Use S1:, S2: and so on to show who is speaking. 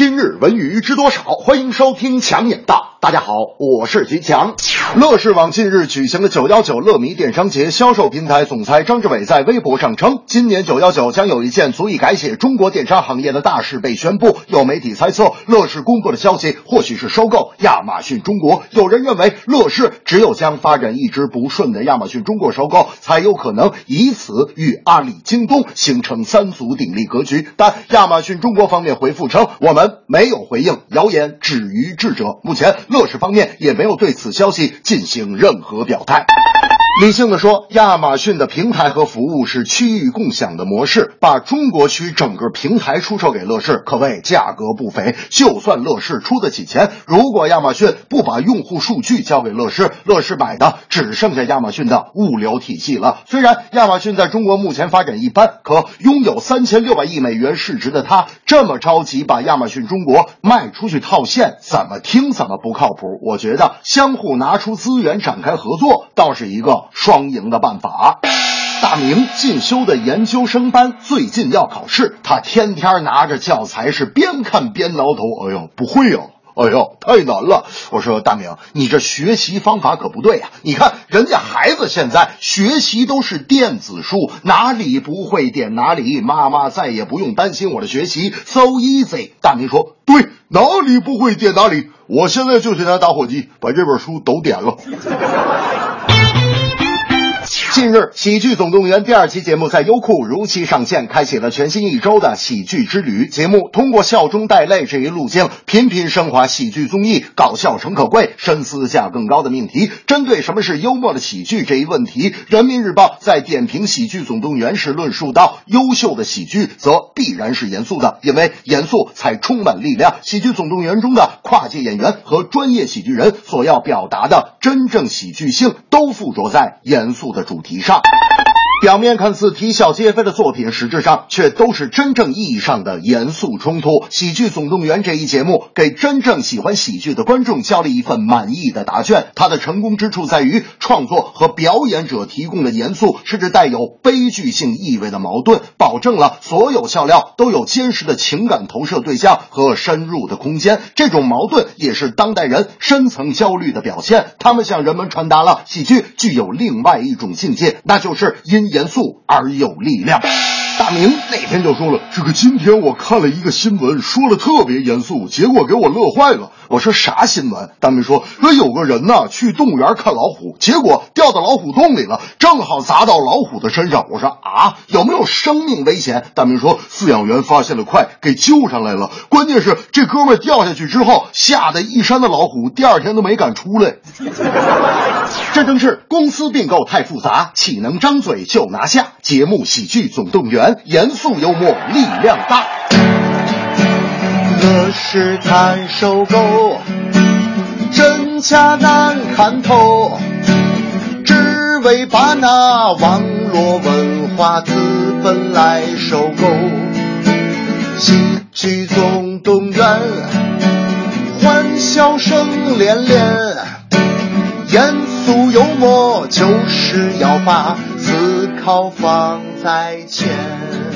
S1: 今日文娱知多少？欢迎收听强眼道。大家好，我是吉强。乐视网近日举行的九幺九乐迷电商节，销售平台总裁张志伟在微博上称，今年九幺九将有一件足以改写中国电商行业的大事被宣布。有媒体猜测，乐视公布的消息或许是收购亚马逊中国。有人认为，乐视只有将发展一直不顺的亚马逊中国收购，才有可能以此与阿里、京东形成三足鼎立格局。但亚马逊中国方面回复称，我们没有回应，谣言止于智者。目前。乐视方面也没有对此消息进行任何表态。理性的说，亚马逊的平台和服务是区域共享的模式，把中国区整个平台出售给乐视，可谓价格不菲。就算乐视出得起钱，如果亚马逊不把用户数据交给乐视，乐视买的只剩下亚马逊的物流体系了。虽然亚马逊在中国目前发展一般，可拥有三千六百亿美元市值的它，这么着急把亚马逊中国卖出去套现，怎么听怎么不靠谱。我觉得相互拿出资源展开合作，倒是一个。双赢的办法。大明进修的研究生班最近要考试，他天天拿着教材是边看边挠头。哎呦，不会呀！哎呦，太难了！我说大明，你这学习方法可不对呀！你看人家孩子现在学习都是电子书，哪里不会点哪里，妈妈再也不用担心我的学习，so easy。大明说：“对，哪里不会点哪里，我现在就去拿打火机把这本书都点了。”近日，《喜剧总动员》第二期节目在优酷如期上线，开启了全新一周的喜剧之旅。节目通过笑中带泪这一路径，频频升华喜剧综艺搞笑诚可贵、深思价更高的命题。针对什么是幽默的喜剧这一问题，《人民日报》在点评《喜剧总动员》时论述到：优秀的喜剧则必然是严肃的，因为严肃才充满力量。《喜剧总动员》中的跨界演员和专业喜剧人所要表达的真正喜剧性，都附着在严肃的主题。以上。表面看似啼笑皆非的作品，实质上却都是真正意义上的严肃冲突。《喜剧总动员》这一节目给真正喜欢喜剧的观众交了一份满意的答卷。它的成功之处在于创作和表演者提供的严肃甚至带有悲剧性意味的矛盾，保证了所有笑料都有坚实的情感投射对象和深入的空间。这种矛盾也是当代人深层焦虑的表现。他们向人们传达了喜剧具有另外一种境界，那就是因。严肃而有力量。大明那天就说了：“这个今天我看了一个新闻，说的特别严肃，结果给我乐坏了。”我说：“啥新闻？”大明说：“说有个人呢去动物园看老虎，结果掉到老虎洞里了，正好砸到老虎的身上。”我说：“啊，有没有生命危险？”大明说：“饲养员发现的快，给救上来了。关键是这哥们掉下去之后，吓得一山的老虎第二天都没敢出来。这正是公司并购太复杂，岂能张嘴就拿下？节目《喜剧总动员》。严肃幽默，力量大。
S2: 乐视谈收购，真假难看透，只为把那网络文化资本来收购。喜剧总动员，欢笑声连连，严肃幽默就是要把思考放在前。